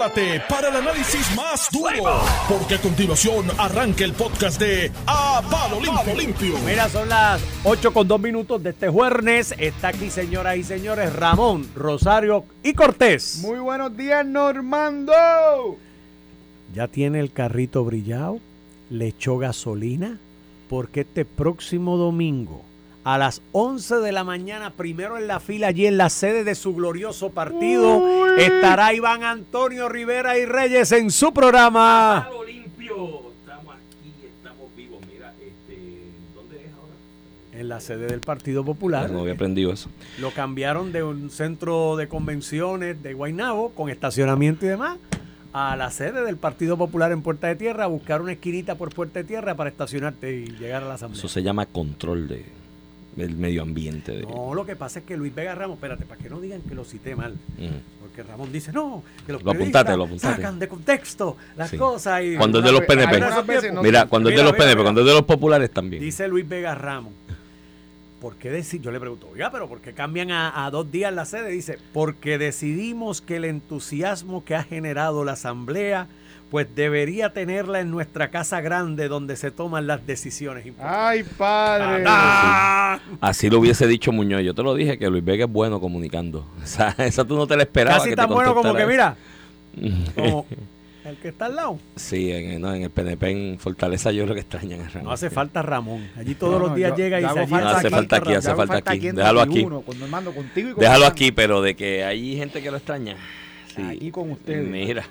prepárate para el análisis más duro, porque a continuación arranca el podcast de A Palo Limpio. Limpio. Mira, son las 8 con 2 minutos de este jueves. Está aquí, señoras y señores, Ramón, Rosario y Cortés. Muy buenos días, Normando. ¿Ya tiene el carrito brillado? ¿Le echó gasolina? Porque este próximo domingo a las 11 de la mañana, primero en la fila, allí en la sede de su glorioso partido, estará Iván Antonio Rivera y Reyes en su programa. Palo limpio. Estamos aquí, estamos vivos. Mira, este, ¿dónde es ahora? En la sede del Partido Popular. No había aprendido eso. Lo cambiaron de un centro de convenciones de Guaynabo con estacionamiento y demás a la sede del Partido Popular en Puerta de Tierra a buscar una esquinita por Puerta de Tierra para estacionarte y llegar a la asamblea. Eso se llama control de, del medio ambiente. De, No, lo que pasa es que Luis Vega Ramos, espérate, para que no digan que lo cité mal, Mm. porque Ramón dice, no, que los Lo apuntate, lo apuntate. sacan de contexto las Sí. cosas y... Cuando es de los PNP. Mira, cuando es de los PNP, cuando es de los populares también. Dice Luis Vega Ramos. ¿Por qué deci-? Yo le pregunto, oiga, pero ¿por qué cambian a, a dos días la sede? Dice, porque decidimos que el entusiasmo que ha generado la asamblea, pues debería tenerla en nuestra casa grande donde se toman las decisiones importantes. Ay, padre. ¡Ah! Así lo hubiese dicho Muñoz. Yo te lo dije que Luis Vega es bueno comunicando. O sea, esa tú no te la esperabas. Casi que te tan bueno como que, mira, como el que está al lado. Sí, en, no, en el PNP, en Fortaleza, yo lo que extrañan a Ramón. No hace falta Ramón. Allí todos No, los días yo- llega y se allí No, hace falta aquí, hace falta aquí. en Déjalo aquí. 21, Con Normando, contigo y con Déjalo aquí, pero de que hay gente que lo extraña. Sí. Aquí con ustedes. Mira.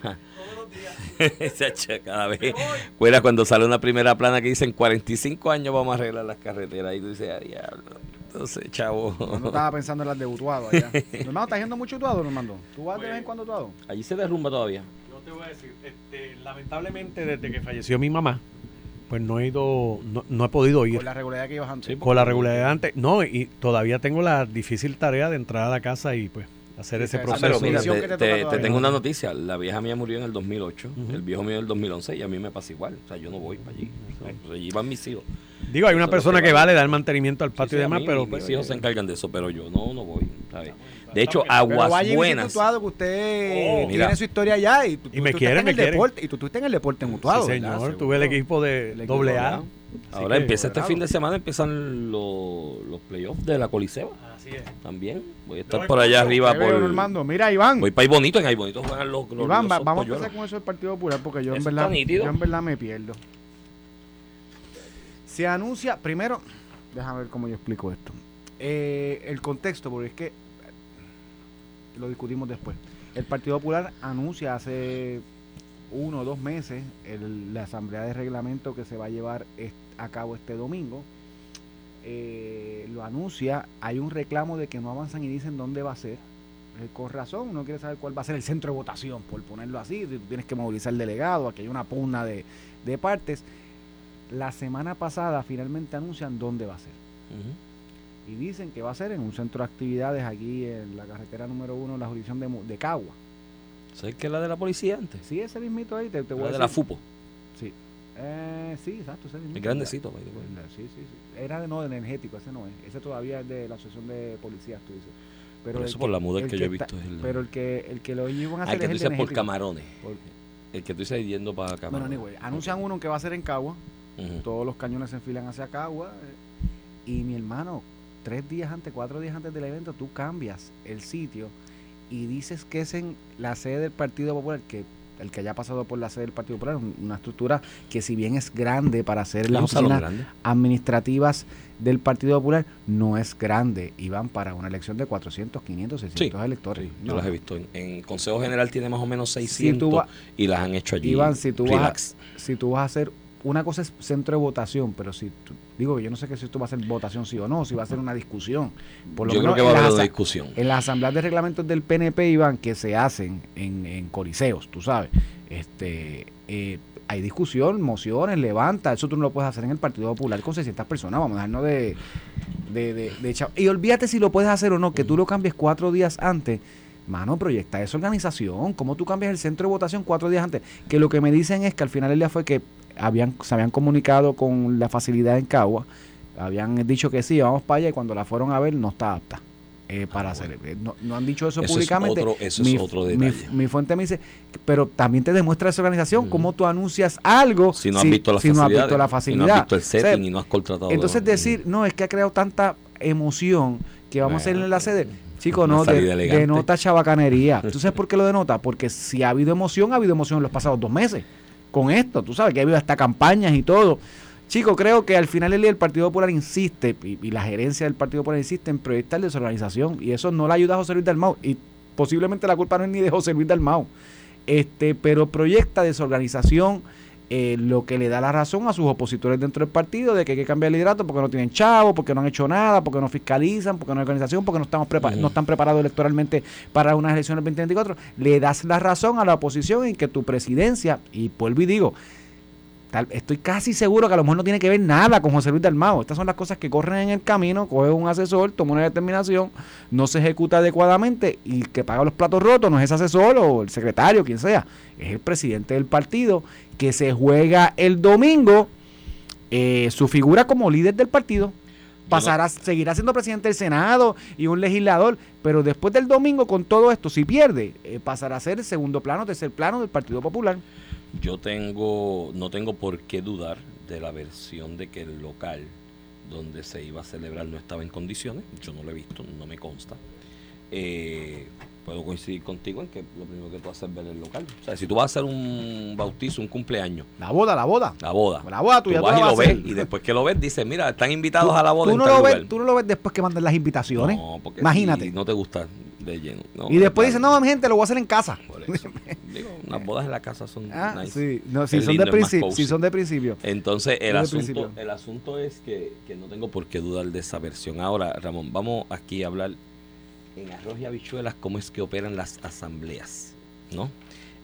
Cada vez. Fuera cuando sale una primera plana que dicen 45 años vamos a arreglar las carreteras. Y tú dices, ah, diablo. Entonces, chavo. No estaba pensando en las de Utuado allá. Normando, ¿estás yendo mucho Utuado, Normando? ¿Tú vas de vez en cuando Utuado? Allí se derrumba todavía. Yo te voy a decir, este, lamentablemente desde que falleció mi mamá, pues no he ido, no, no he podido ir Con la regularidad que ibas antes. con la regularidad antes. No, y todavía tengo la difícil tarea de entrar a la casa y pues hacer Sí, ese sí, proceso. pero mira, te, que te te- toca te todavía. tengo una noticia. La vieja mía murió en el 2008. Ujú. El viejo mío en el 2011. Y a mí me pasa igual. O sea, yo no voy para allí. Allí van mis hijos. Digo, hay una Eso persona que va. vale dar mantenimiento al Sí, patio sí, y demás, mí, pero mis pues, hijos se encargan de eso, pero yo no, no voy. ¿sabes? De hecho, Pero Aguas vaya Buenas. Utuado, que usted Oh, tiene mira. su historia allá. Y, tú, Y me tú quieren, estás en me el quieren. deporte, y tú estuviste en el deporte en Utuado. sí, ¿verdad? señor, tuve el equipo de El doble A. Ahora que- empieza este fin de semana, empiezan los, los playoffs de la Coliseo. Así es. También. Voy a estar Yo por allá arriba. Por Normando. Mira, Iván. Voy para ahí bonito. En ahí bonito juegan los gloriosos Iván, va- vamos a empezar con eso del Partido Popular porque yo en, verdad, yo en verdad me pierdo. Se anuncia, primero, déjame ver cómo yo explico esto. Eh, el contexto, porque es que lo discutimos después. El Partido Popular anuncia hace uno o dos meses la asamblea de reglamento que se va a llevar a cabo este domingo. Eh, lo anuncia, hay un reclamo de que no avanzan y dicen dónde va a ser. Eh, con razón, uno quiere saber cuál va a ser el centro de votación, por ponerlo así. Tú tienes que movilizar el delegado, aquí hay una pugna de, partes. La semana pasada finalmente anuncian dónde va a ser. Y dicen que va a ser en un centro de actividades aquí en la carretera número uno, en la jurisdicción de, de Cagua. ¿Sabes qué es la de la policía antes? Sí, ese mismito ahí, te, te voy La a de la decir. FUPO. Sí. Eh, sí, exacto, ese mismito. El grandecito. way. La- Sí, sí, sí. Era de no de energético, ese no es. Ese todavía es de la asociación de policías, tú dices. Pero Por eso por la muda que yo he está- visto es el- Pero el que, el que lo iban a Ah, hacer el que tú dices por camarones. Por- El que tú dices yendo para Bueno, camarones. anyway, anuncian uno que va a ser en Cagua. Todos los cañones se enfilan hacia Cagua. eh, Y mi hermano, tres días antes, cuatro días antes del evento, tú cambias el sitio y dices que es en la sede del Partido Popular, que el que haya pasado por la sede del Partido Popular, un- una estructura que si bien es grande para hacer las oficinas administrativas del Partido Popular, no es grande y van para una elección de 400, 500, 600 electores. Sí, yo No. las he visto. En, en Consejo General tiene más o menos 600 tú va- y las han hecho allí. Iván, si tú, vas si tú vas a hacer, una cosa es centro de votación, pero si tú- digo que yo no sé que si esto va a ser votación sí o no, si va a ser una discusión. Por lo Yo creo menos que va a en haber una discusión. En las asambleas de reglamentos del PNP, Iván, que se hacen en, en coliseos, tú sabes, este eh, hay discusión, mociones, levanta, eso tú no lo puedes hacer en el Partido Popular con 600 personas, vamos a dejarnos de, de, de, de chao. Y olvídate si lo puedes hacer o no, que tú lo cambies cuatro días antes. Mano, proyecta esa organización. ¿Cómo tú cambias el centro de votación cuatro días antes? Que lo que me dicen es que al final del día fue que habían, se habían comunicado con la facilidad en Cagua, habían dicho que sí, vamos para allá y cuando la fueron a ver no está apta. eh, para hacer. eh, No, no han dicho eso, Eso es públicamente. otro- eso es mi, otro mi- detalle. Mi, fuente me dice, pero también te demuestra esa organización, cómo tú anuncias algo Si no has visto la si no has facilidad. visto la Y no facilidad. has visto el O sea, setting y no has contratado. entonces Mm. decir, no, es que ha creado tanta emoción que vamos a hacer en la sede. Chico, no, de- denota chabacanería. ¿Tú sabes por qué lo denota? Porque si ha habido emoción, ha habido emoción en los pasados dos meses. Con esto, tú sabes que ha habido hasta campañas y todo. Chico, creo que al final el Partido Popular insiste, y, y la gerencia del Partido Popular insiste en proyectar desorganización. Y eso no le ayuda a José Luis Dalmau. Y posiblemente la culpa no es ni de José Luis Dalmau. Este, pero proyecta desorganización, eh, lo que le da la razón a sus opositores dentro del partido de que hay que cambiar el liderato porque no tienen chavo, porque no han hecho nada, porque no fiscalizan, porque no hay organización, porque no estamos prepa- Ujú. no están preparados electoralmente para unas elecciones 2024. Le das la razón a la oposición en que tu presidencia, y vuelvo y digo, tal- estoy casi seguro que a lo mejor no tiene que ver nada con José Luis Dalmao. Estas son las cosas que corren en el camino, coge un asesor, toma una determinación, no se ejecuta adecuadamente y el que paga los platos rotos no es ese asesor o el secretario, quien sea, es el presidente del partido que se juega el domingo eh, su figura como líder del partido. Pasará, seguirá siendo presidente del Senado y un legislador, pero después del domingo con todo esto, si pierde, eh, pasará a ser el segundo plano, tercer plano del Partido Popular. Yo tengo, no tengo por qué dudar de la versión de que el local donde se iba a celebrar no estaba en condiciones. Yo no lo he visto, no me consta. Eh, puedo coincidir contigo en que lo primero que tú haces es ver el local. O sea, si tú vas a hacer un bautizo, un cumpleaños, La boda, la boda. la boda, La boda tú vas la y lo ves y después que lo ves dices, mira, están invitados a la boda tú en no, tal lo ves, tú no lo ves después que mandan las invitaciones. No, porque Imagínate. si no te gusta de lleno. No, y después dicen, no, mi gente, lo voy a hacer en casa. Por eso. Digo, unas bodas en la casa son Ah, nice. sí. No, si, son de principio, si son de principio. Entonces, el asunto, principio. el asunto es que, que no tengo por qué dudar de esa versión. Ahora, Ramón, vamos aquí a hablar en arroz y habichuelas cómo es que operan las asambleas, ¿no?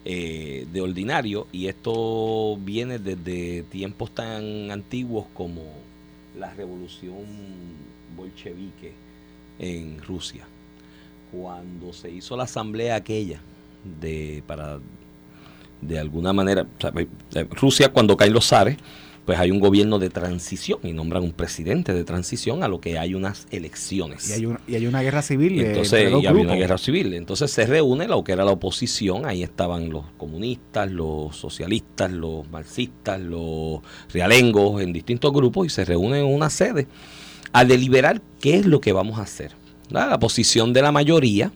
Eh, de ordinario, y esto viene desde tiempos tan antiguos como la revolución bolchevique en Rusia. Cuando se hizo la asamblea aquella de para de alguna manera, sea, eh, Rusia cuando caen los zares, pues hay un gobierno de transición y nombran un presidente de transición a lo que hay unas elecciones. Y hay una, y hay una guerra civil. Entonces y había una guerra civil. Entonces se reúne lo que era la oposición. Ahí estaban los comunistas, los socialistas, los marxistas, los realengos en distintos grupos y se reúnen en una sede a deliberar qué es lo que vamos a hacer. ¿verdad? La posición de la mayoría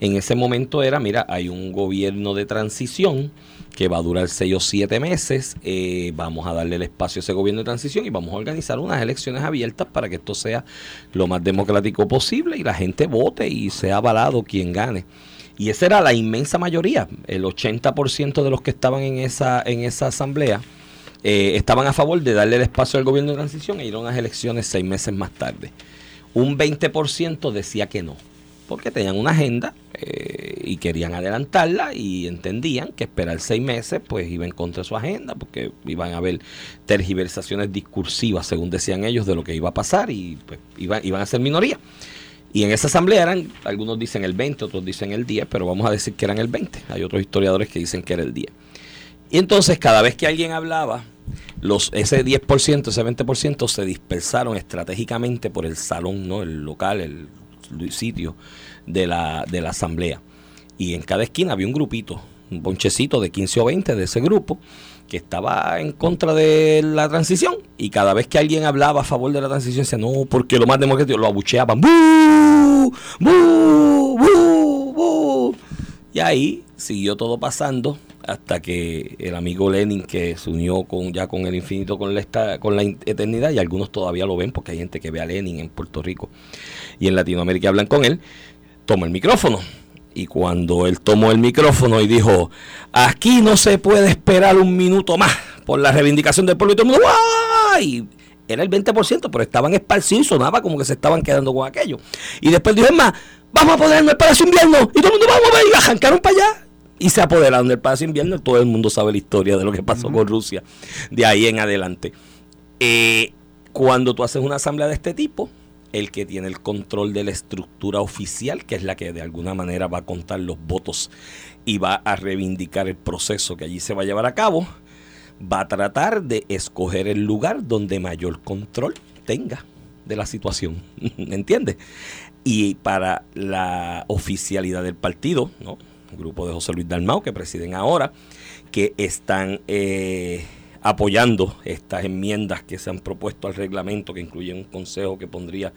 en ese momento era, mira, hay un gobierno de transición que va a durar seis o siete meses, eh, vamos a darle el espacio a ese gobierno de transición y vamos a organizar unas elecciones abiertas para que esto sea lo más democrático posible y la gente vote y sea avalado quien gane. Y esa era la inmensa mayoría, el 80% de los que estaban en esa, en esa asamblea eh, estaban a favor de darle el espacio al gobierno de transición e ir a unas elecciones seis meses más tarde. Un 20% decía que no, porque tenían una agenda eh, y querían adelantarla y entendían que esperar seis meses pues iba en contra de su agenda, porque iban a haber tergiversaciones discursivas, según decían ellos, de lo que iba a pasar y pues iban, a ser minoría. Y en esa asamblea eran, algunos dicen el 20, otros dicen el 10, pero vamos a decir que eran el 20. Hay otros historiadores que dicen que era el 10. Y entonces cada vez que alguien hablaba, los, ese 10%, ese 20% se dispersaron estratégicamente por el salón, ¿no? el local, el, sitio de la, de la asamblea. Y en cada esquina había un grupito, un bonchecito de 15 o 20 de ese grupo que estaba en contra de la transición y cada vez que alguien hablaba a favor de la transición decía no, porque lo más democrático lo abucheaban. ¡Bú! ¡Bú! ¡Bú! Y ahí siguió todo pasando hasta que el amigo Lenin que se unió con ya con el infinito con la con la eternidad y algunos todavía lo ven porque hay gente que ve a Lenin en Puerto Rico y en Latinoamérica hablan con él, toma el micrófono. Y cuando él tomó el micrófono y dijo, aquí no se puede esperar un minuto más por la reivindicación del pueblo y todo el mundo, ¡guay! Era el 20%, pero estaban esparcidos sonaba como que se estaban quedando con aquello. Y después dijo, es más, vamos a ponernos el Palacio Invierno. Y todo el mundo, vamos a ver, y arrancaron para allá. Y se apoderaron del Palacio Invierno. Todo el mundo sabe la historia de lo que pasó con Rusia de ahí en adelante. Eh, cuando tú haces una asamblea de este tipo, el que tiene el control de la estructura oficial, que es la que de alguna manera va a contar los votos y va a reivindicar el proceso que allí se va a llevar a cabo, va a tratar de escoger el lugar donde mayor control tenga de la situación. ¿Entiendes? Y para la oficialidad del partido, ¿no? Grupo de José Luis Dalmau, que presiden ahora, que están eh, apoyando estas enmiendas que se han propuesto al reglamento, que incluyen un consejo que pondría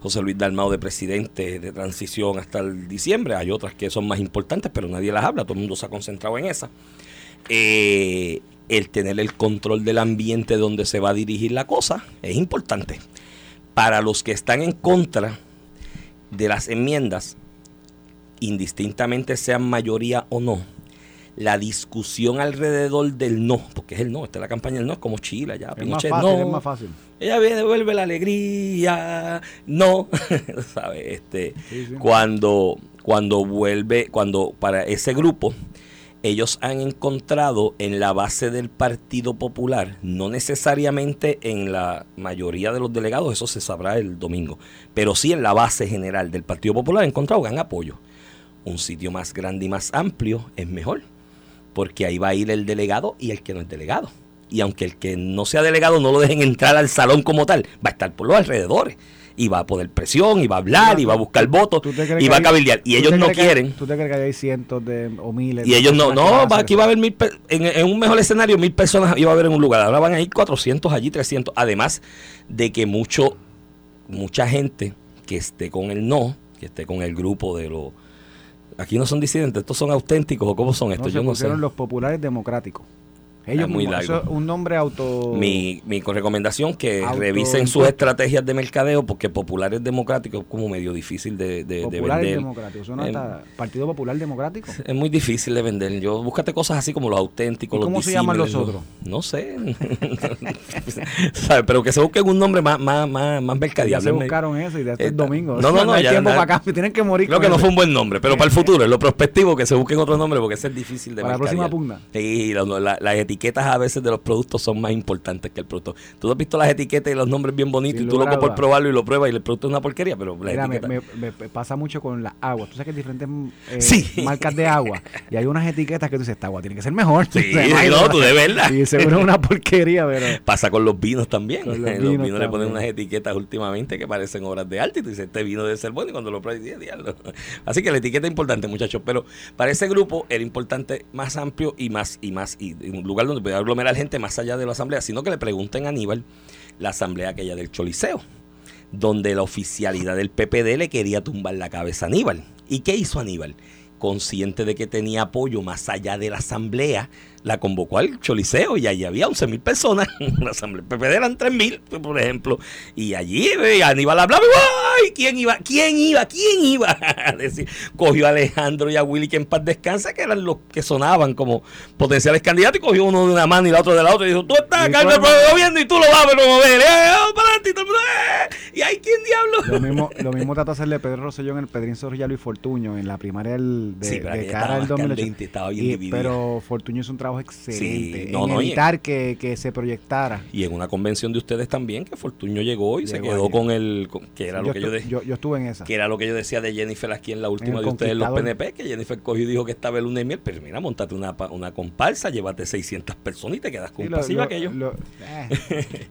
José Luis Dalmau de presidente de transición hasta el diciembre. Hay otras que son más importantes, pero nadie las habla, todo el mundo se ha concentrado en esa. Eh, el tener el control del ambiente donde se va a dirigir la cosa es importante. Para los que están en contra de las enmiendas, indistintamente sean mayoría o no, la discusión alrededor del no, porque es el no, esta es la campaña del no, es como Chile, ya, Es más Pinochet, fácil, no. es más fácil. Ella viene, devuelve la alegría, no, ¿sabes? Este, Sí, sí. cuando, cuando vuelve, cuando para ese grupo, ellos han encontrado en la base del Partido Popular, no necesariamente en la mayoría de los delegados, eso se sabrá el domingo, pero sí en la base general del Partido Popular han encontrado gran apoyo. Un sitio más grande y más amplio es mejor, porque ahí va a ir el delegado y el que no es delegado. Y aunque el que no sea delegado no lo dejen entrar al salón como tal, va a estar por los alrededores. Y va a poner presión, y va a hablar, y va a buscar votos, ¿Tú te crees y va a cabildear. Y ellos no que- quieren. ¿Tú te crees que hay cientos de, o miles? Y de ellos no, no, va, aquí va a haber mil, en, en un mejor escenario, mil personas iba a haber en un lugar. Ahora van a ir 400 allí, 300. Además de que mucho, mucha gente que esté con el no, que esté con el grupo de los... Aquí no son disidentes, estos son auténticos o cómo son No, estos, se yo no sé. pusieron los populares democráticos. Ellos muy mismos, largo. eso es un nombre auto... Mi, mi recomendación que Auto- revisen sus estrategias de mercadeo porque populares democráticos es como medio difícil de, de- de Populares vender. democráticos. Suena Em, hasta Partido Popular Democrático. Es muy difícil de vender. Yo búscate cosas así como los auténticos, ¿Y los cómo se llaman los otros? No sé. ¿Sabe? Pero que se busquen un nombre más más más, más Ya mercadeable. se buscaron eso y de este Eh, es domingo. no, no, no, hay ya, tiempo ya. para acá. Tienen que morir Creo que no fue un buen nombre, pero para el futuro, en lo prospectivo, que se busquen otro nombre porque ese es difícil de Para la próxima pugna. Sí, la- la- las etiquetas a veces de los productos son más importantes que el producto. Tú has visto las etiquetas y los nombres bien bonitos y tú loco por probarlo y lo pruebas y el producto es una porquería, pero la Mira, etiqueta- me- me pasa mucho con las aguas. Tú sabes que hay diferentes eh, Sí. marcas de agua. Y hay unas etiquetas que tú dices, esta agua tiene que ser mejor. Sí, O sea, no, tú de verdad. Y seguro es una porquería, pero... Pasa con los vinos también. Con los los vinos, le ponen unas etiquetas últimamente que parecen obras de arte y tú dices, este vino debe ser bueno y cuando lo pruebas dices, diablo. Así que la etiqueta es importante, muchachos. Pero para ese grupo era importante más amplio y más, y más, y un lugar donde pueda aglomerar gente más allá de la asamblea, sino que le pregunten a Aníbal la asamblea aquella del Choliseo, donde la oficialidad del PPD le quería tumbar la cabeza a Aníbal. ¿Y qué hizo Aníbal? Consciente de que tenía apoyo más allá de la asamblea, la convocó al Choliseo y allí había 11 mil personas. La asamblea del PPD eran 3 mil, por ejemplo. Y allí eh, Aníbal hablaba, ¡ay! ¿Quién iba? ¿Quién iba? ¿Quién iba? A decir, cogió a Alejandro y a Willy, que en paz descansa, que eran los que sonaban como potenciales candidatos, y cogió uno de una mano y la otra de la otra, y dijo, tú estás Y acá en el gobierno y tú lo vas a promover. ¡Eh! Y, ¡eh! ¿Y ahí quién diablo? Lo mismo, lo mismo trató de hacerle Pedro Rosselló en el Pedrín Sorrilla Luis Fortuño en la primaria del, de, Sí, de cara más 2008. candente, estaba bien Y- dividida. pero Fortuño hizo un trabajo excelente Sí, no, en no, y- evitar que, que se proyectara. Y en una convención de ustedes también, que Fortuño llegó y se quedó allí. con el, con- que era yo, lo que yo, de- yo, yo estuve en esa. que era lo que yo decía de Jennifer aquí en la última de ustedes, los. PNP, que Jennifer cogió y dijo que estaba el lunes y miel, pero mira, montate una, una comparsa, llévate 600 personas y te quedas con Sí, aquello. lo- eh,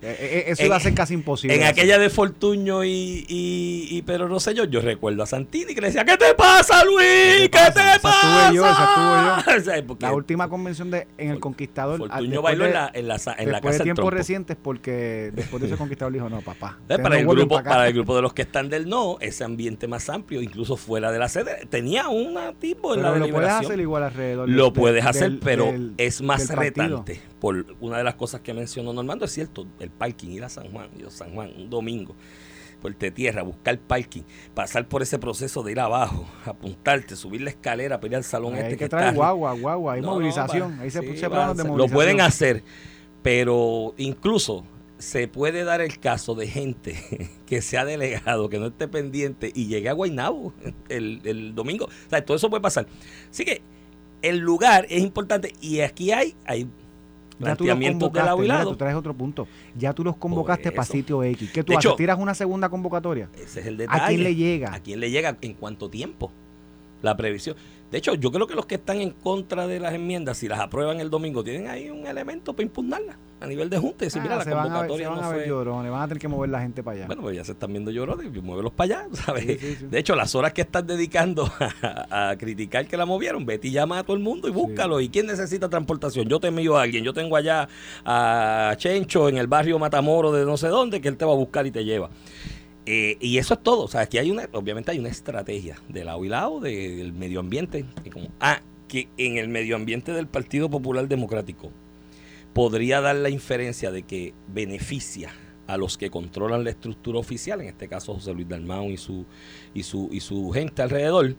eh, eso iba a ser casi imposible. En aquella de Fortuño y, y, y Pedro Rosselló, yo recuerdo a Santini que le decía, ¿qué te pasa, Luis? ¿Qué te pasa? Pasa? estuve yo, esa estuve O sea, porque La última convención de en el Conquistador. después bailó de- en la, en la, en la después casa de del tiempos recientes porque después de ese conquistador dijo no papá Eh, Para el, no grupo, pa' acá". para el grupo de los que están del no, ese ambiente más amplio, incluso fuera de la sede, tenía un tipo en pero la lo puedes hacer igual alrededor Lo puedes hacer, del- pero del- es más retante. Por una de las cosas que mencionó Normando, es cierto, el parking, ir a San Juan, a San Juan un domingo, Puerto Tierra, buscar parking, pasar por ese proceso de ir abajo, apuntarte, subir la escalera, pedir al salón hay este que que traer está- guagua guagua hay No, movilización va- ahí se sí, puse va a planos de movilización Lo pueden hacer, pero incluso se puede dar el caso de gente que sea delegado, que no esté pendiente y llegue a Guaynabo el, el domingo. O sea, todo eso puede pasar. Así que el lugar es importante y aquí hay, hay planteamientos de lado convocaste y mira, lado. tú traes otro punto ya tú los convocaste para sitio X ¿qué tú De haces? hecho- tiras una segunda convocatoria Ese es el detalle. ¿a quién le llega? ¿A quién le llega? ¿En cuánto tiempo? La previsión. De hecho, yo creo que los que están en contra de las enmiendas, si las aprueban el domingo, tienen ahí un elemento para impugnarlas. a nivel de junta y decir, Ah, mira, la se van a ver, se convocatoria van no a ver fue... llorones, van a tener que mover la gente para allá. Bueno, pues ya se están viendo llorones, pues muévelos para allá, ¿sabes? Sí, sí, sí. De hecho, las horas que estás dedicando a, a criticar que la movieron, vete y llama a todo el mundo y búscalo. ¿Y quién necesita transportación? Yo te envío a alguien. Yo tengo allá a Chencho en el barrio Matamoro de no sé dónde, que él te va a buscar y te lleva. Eh, y eso es todo. O sea, aquí hay una, obviamente hay una estrategia de lado y lado del medio ambiente. Ah, que en el medio ambiente del Partido Popular Democrático podría dar la inferencia de que beneficia a los que controlan la estructura oficial, en este caso José Luis Dalmau y su, y su, y su gente alrededor,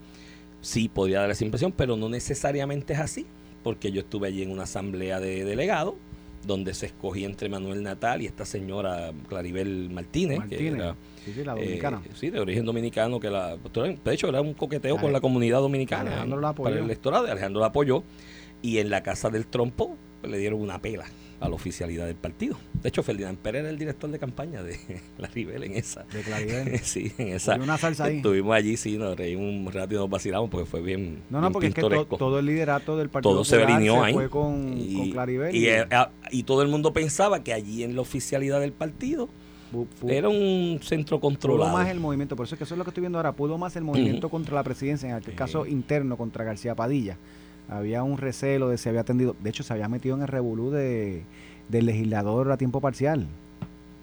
sí podría dar esa impresión, pero no necesariamente es así, porque yo estuve allí en una asamblea de delegados donde se escogía entre Manuel Natal y esta señora Claribel Martínez, que Martínez, era sí, sí, la eh, dominicana. sí, de origen dominicano, que la, de hecho era un coqueteo con la comunidad dominicana Alejandro la para el apoyó. electorado, y Alejandro la apoyó, y en la casa del trompo pues, le dieron una pela a la oficialidad del partido. De hecho, Ferdinand Pérez era el director de campaña de la Ribel en esa. De Claribel. sí, en esa. Una salsa ahí. Estuvimos allí, sí, nos reímos un rato y nos vacilamos porque fue bien. No, no, bien porque es que to- todo el liderato del Partido todo se ahí. fue con, con Claribel. y, ah, y todo el mundo pensaba que allí en la oficialidad del partido fu- fu- era un centro pudo controlado. más el movimiento, por eso es que eso es lo que estoy viendo ahora, pudo más el movimiento contra la presidencia, en Sí. caso interno contra García Padilla. Había un recelo de si había atendido, de hecho se había metido en el revolú de, del legislador a tiempo parcial.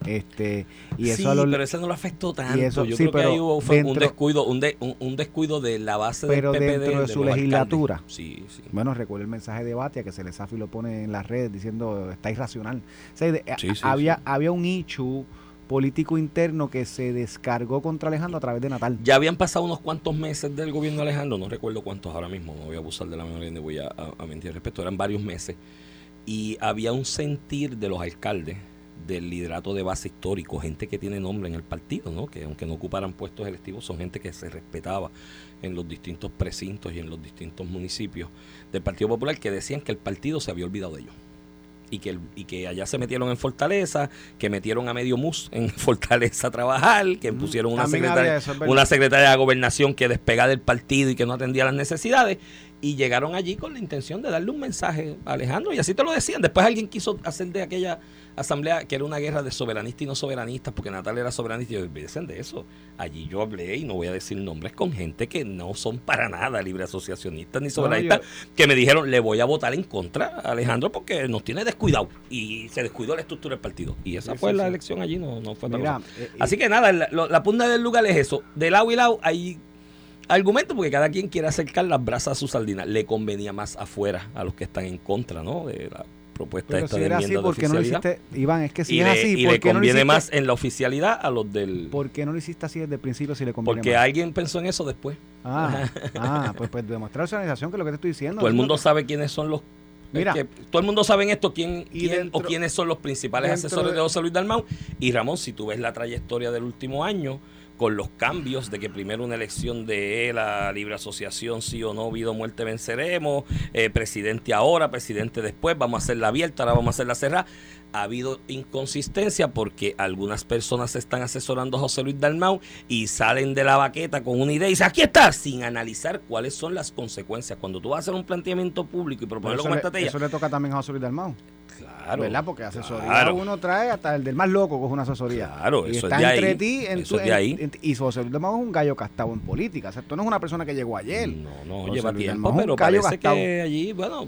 Este, y eso sí, a los- pero ese no lo afectó tanto. eso- Yo sí, creo que ahí hubo un descuido, un, de- un, un descuido de la base Pero del PPD. dentro de su legislatura. Sí, sí. Bueno, recuerda el mensaje de Batia que Celesafi lo pone en las redes diciendo está irracional. O sea, había, había un issue político interno que se descargó contra Alejandro a través de Natal. Ya habían pasado unos cuantos meses del gobierno de Alejandro, no recuerdo cuántos ahora mismo, no voy a abusar de la memoria ni voy a, a- a mentir al respecto, eran varios meses. Y había un sentir de los alcaldes del liderato de base histórico, gente que tiene nombre en el partido, ¿no? que aunque no ocuparan puestos electivos, son gente que se respetaba en los distintos precintos y en los distintos municipios del Partido Popular, que decían que el partido se había olvidado de ellos. Y que, y que allá se metieron en Fortaleza, que metieron a medio mus en Fortaleza a trabajar, que pusieron una También secretaria, eso, una secretaria de gobernación que despegaba del partido y que no atendía las necesidades. Y llegaron allí con la intención de darle un mensaje a Alejandro. Y así te lo decían. Después alguien quiso hacer de aquella asamblea que era una guerra de soberanistas y no soberanistas, porque Natal era soberanista. Y yo, olvídense de eso. Allí yo hablé, y no voy a decir nombres, con gente que no son para nada libre asociacionistas ni soberanistas, que me dijeron, le voy a votar en contra a Alejandro porque nos tiene descuidado. Y se descuidó la estructura del partido. Y esa fue sí, la sí. elección allí, no, no fue Mira, cosa. eh, Así que nada, la, la punta del lugar es eso. De lado y lado hay argumentos porque cada quien quiere acercar las brasas a su sardina. Le convenía más afuera a los que están en contra, ¿no? De la propuesta pero esta si de era así, enmienda de ¿por qué no lo hiciste? Iván, es que si y es le, así, y ¿por le qué no lo conviene más en la oficialidad a los del... ¿Por qué no lo hiciste así desde el principio si le conviene Porque más? alguien pensó en eso después. Ah, ah, pues, pues demostrar su organización, que es lo que te estoy diciendo. Todo el mundo sabe quiénes son los... Mira. que todo el mundo sabe en esto quién, Y quién dentro- o quiénes son los principales asesores de, de- José Luis Dalmau. Y Ramón, si tú ves la trayectoria del último año, con los cambios de que primero una elección de él a libre asociación, sí o no, vida o muerte venceremos, eh, presidente ahora, presidente después, vamos a hacerla abierta, ahora vamos a hacerla cerrada. Ha habido inconsistencia porque algunas personas están asesorando a José Luis Dalmau y salen de la baqueta con una idea y dicen, aquí está, sin analizar cuáles son las consecuencias. Cuando tú vas a hacer un planteamiento público y proponerlo como estrategia, eso le toca también a José Luis Dalmau. claro, ¿Verdad? Porque asesoría claro. uno trae hasta el del más loco coge una asesoría. Claro, y eso es está de entre ahí, ti en eso tu- es de en- ahí. en- y José Luis Dalmau es un gallo castado en política. O sea, tú no es una persona que llegó ayer. No, no, José lleva Luis tiempo, Dalmau es pero parece que allí, bueno,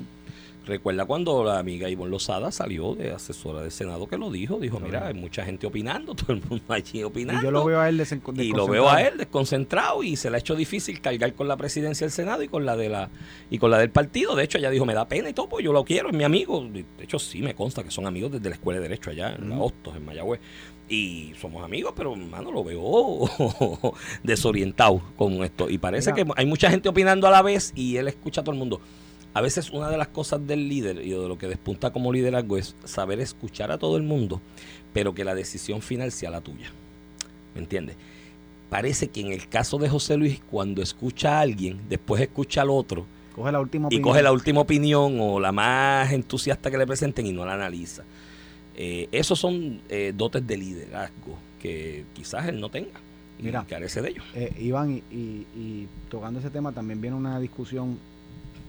recuerda cuando la amiga Ivonne Lozada salió de asesora del Senado que lo dijo, dijo, mira, hay mucha gente opinando, todo el mundo allí opinando. Y yo lo veo a él desen- y lo veo a él desconcentrado y se le ha hecho difícil cargar con la presidencia del Senado y con la de la y con la del partido. De hecho, ella dijo, me da pena y todo, pues yo lo quiero, es mi amigo. De hecho, sí me consta que son amigos desde la Escuela de Derecho allá en la Ujú. Hostos, en Mayagüez. Y somos amigos, pero hermano, lo veo desorientado con esto. Y parece Mira. que hay mucha gente opinando a la vez y él escucha a todo el mundo. A veces una de las cosas del líder y de lo que despunta como liderazgo es saber escuchar a todo el mundo, pero que la decisión final sea la tuya. ¿Me entiendes? Parece que en el caso de José Luis, cuando escucha a alguien, después escucha al otro Coge la última y opinión. coge la última opinión o la más entusiasta que le presenten y no la analiza. Eh, esos son eh, dotes de liderazgo que quizás él no tenga y Mira. carece de ellos. Eh, Iván, y, y- y tocando ese tema, también viene una discusión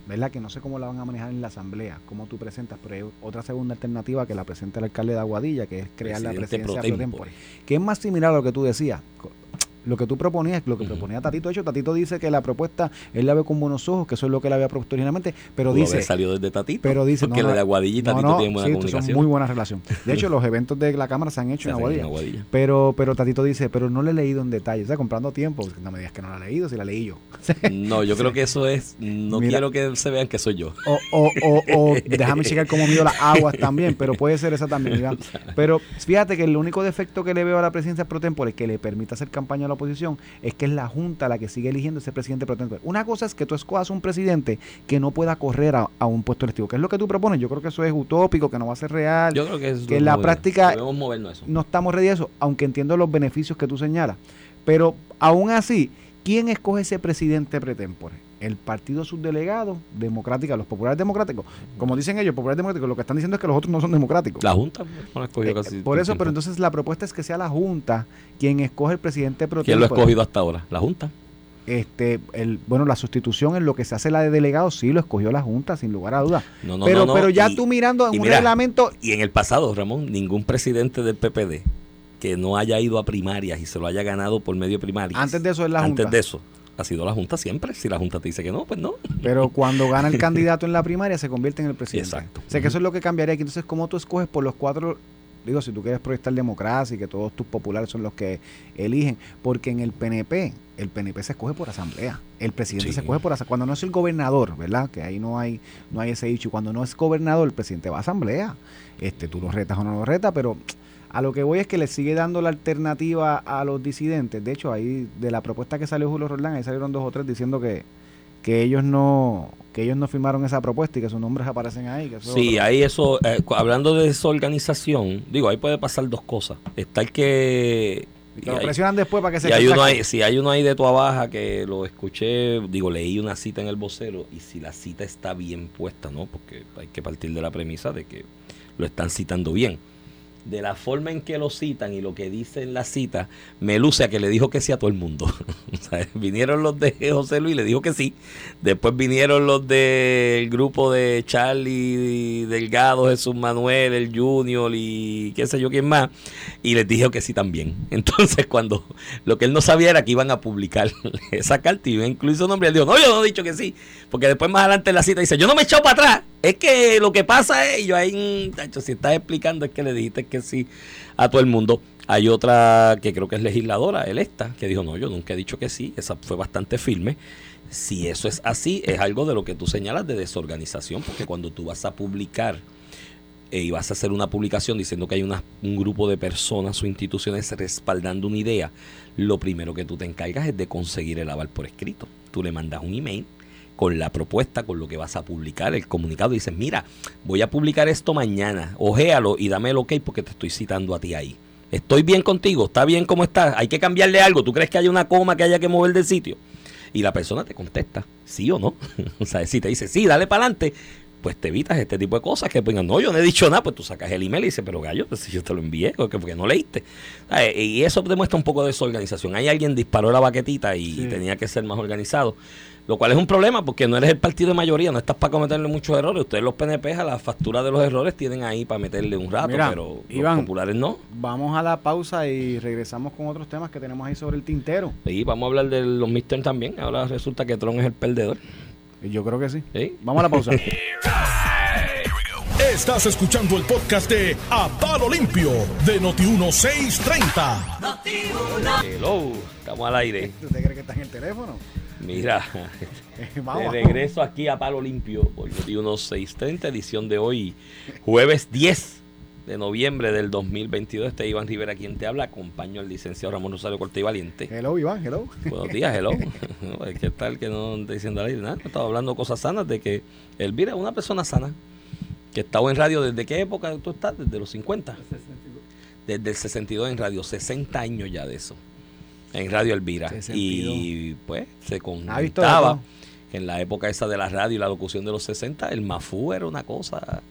¿verdad? Que no sé cómo la van a manejar en la asamblea, cómo tú presentas, pero hay otra segunda alternativa que la presenta el alcalde de Aguadilla, que es crear la Presidente presidencia pro tempore, que es más similar a lo que tú decías. Lo que tú proponías, lo que proponía Tatito, hecho, Tatito dice que la propuesta él la ve con buenos ojos, que eso es lo que él había propuesto originalmente, pero dice, salido desde Tatito. pero dice, porque no, de Aguadilla y Tatito no, tienen buena sí, comunicación. muy buena relación. De hecho, los eventos de la Cámara se han hecho Se en Aguadilla. Aguadilla. Pero, pero Tatito dice, pero no le he leído en detalle, o sea, comprando tiempo. No me digas que no la ha leído, si la leí yo. No, yo creo que eso es. No Mira. quiero que se vean que soy yo. O, o, o, o déjame checar cómo mido las aguas también, pero puede ser esa también. ¿verdad? Pero fíjate que el único defecto que le veo a la presidencia pro tempore que le permite hacer campaña a la oposición es que es la Junta la que sigue eligiendo ese presidente pro tempore. Una cosa es que tú escojas un presidente que no pueda correr a, a un puesto electivo, que es lo que tú propones. Yo creo que eso es utópico, que no va a ser real. Yo creo que, es que en la práctica- Debemos movernos a eso. no estamos ready a eso, aunque entiendo los beneficios que tú señalas. Pero aún así, ¿quién escoge ese presidente pretempore? El partido subdelegado, democrática, los populares democráticos. Como dicen ellos, populares democráticos, lo que están diciendo es que los otros no son democráticos. La Junta no la escogió Eh, casi. por eso, pero entonces la propuesta es que sea la Junta quien escoge el presidente pro ¿Quién lo ha escogido hasta ahora? La Junta. Este, el, bueno, la sustitución en lo que se hace la de delegado, sí lo escogió la Junta, sin lugar a dudas. No, no, pero, no, no, pero ya y- tú mirando en un mira, reglamento, Y en el pasado, Ramón, ningún presidente del PPD que no haya ido a primarias y se lo haya ganado por medio de primarias. antes de eso es la antes Junta. de eso, ha sido la Junta siempre. Si la Junta te dice que no, pues no. Pero cuando gana el candidato en la primaria se convierte en el presidente. Exacto. O sea que eso es lo que cambiaría aquí. Entonces, ¿cómo tú escoges por los cuatro? Digo, si tú quieres proyectar democracia y que todos tus populares son los que eligen, porque en el PNP, el PNP se escoge por asamblea. El presidente Sí. se escoge por asamblea. Cuando no es el gobernador, ¿verdad? Que ahí no hay no hay ese dicho. Cuando no es gobernador, el presidente va a asamblea. Este, tú lo retas o no lo retas, pero a lo que voy es que le sigue dando la alternativa a los disidentes. De hecho, ahí de la propuesta que salió Julio Roldán, ahí salieron dos o tres diciendo que, que ellos no que ellos no firmaron esa propuesta y que sus nombres aparecen ahí. Que eso es Sí, ahí eso, eh, hablando de desorganización, digo, ahí puede pasar dos cosas. Está el que... y y que lo hay- presionan después para que se y hay uno ahí, si hay uno ahí de tu baja que lo escuché, digo, leí una cita en el vocero y si la cita está bien puesta, ¿no? Porque hay que partir de la premisa de que lo están citando bien. De la forma en que lo citan y lo que dice en la cita, me luce a que le dijo que sí a todo el mundo. Vinieron los de José Luis, le dijo que sí. Después vinieron los del grupo de Charlie Delgado, Jesús Manuel, el Junior y qué sé yo quién más. Y les dijo que sí también. Entonces, cuando lo que él no sabía era que iban a publicar esa carta y su nombre, él dijo, no, yo no he dicho que sí. Porque después más adelante en la cita dice, yo no me he echado para atrás. Es que lo que pasa es, yo ahí, si estás explicando es que le dijiste que sí a todo el mundo. Hay otra que creo que es legisladora, electa, que dijo, no, yo nunca he dicho que sí. Esa fue bastante firme. Si eso es así, es algo de lo que tú señalas de desorganización, porque cuando tú vas a publicar eh, y vas a hacer una publicación diciendo que hay un grupo de personas o instituciones respaldando una idea, lo primero que tú te encargas es de conseguir el aval por escrito. Tú le mandas un email con la propuesta, con lo que vas a publicar, el comunicado, y dices, mira, voy a publicar esto mañana, ojéalo y dame el ok porque te estoy citando a ti ahí. Estoy bien contigo, está bien como está, hay que cambiarle algo, ¿tú crees que hay una coma que haya que mover del sitio? Y la persona te contesta, sí o no. o sea, si te dice, sí, dale para adelante, pues te evitas este tipo de cosas que pongan, no, yo no he dicho nada, pues tú sacas el email y dices, pero gallo, pues si yo te lo envié, porque, porque no leíste. Ah, eh, Y eso demuestra un poco de desorganización. Hay alguien disparó la baquetita y Sí. tenía que ser más organizado. Lo cual es un problema porque no eres el partido de mayoría, no estás para cometerle muchos errores. Ustedes los PNP a la factura de los errores tienen ahí para meterle un rato, Mira, pero Iván. los populares no. Vamos a la pausa y regresamos con otros temas que tenemos ahí sobre el tintero. Y vamos a hablar de los midterm también. Ahora resulta que Tron es el perdedor. Yo creo que sí. ¿sí? Vamos a la pausa. Estás escuchando el podcast de A Palo Limpio de Noti1630. Hello, estamos al aire. ¿Usted cree que está en el teléfono? Mira, de regreso aquí a Palo Limpio por Noti 1630, edición de hoy, jueves 10 de noviembre del 2022. Este es Iván Rivera quien te habla. Acompaño al licenciado Ramón Rosario Corte y Valiente. Hello, Iván, hello. Buenos días, hello. ¿Qué tal que no esté diciendo al aire nada? Estaba hablando cosas sanas de que Elvira es una persona sana. Que estaba en radio desde qué época tú estás? Desde los 50. Desde el 62 en radio, 60 años ya de eso. En Radio Elvira. 62. Y pues se contaba que en la época esa de la radio y la locución de los 60, el mafú era una cosa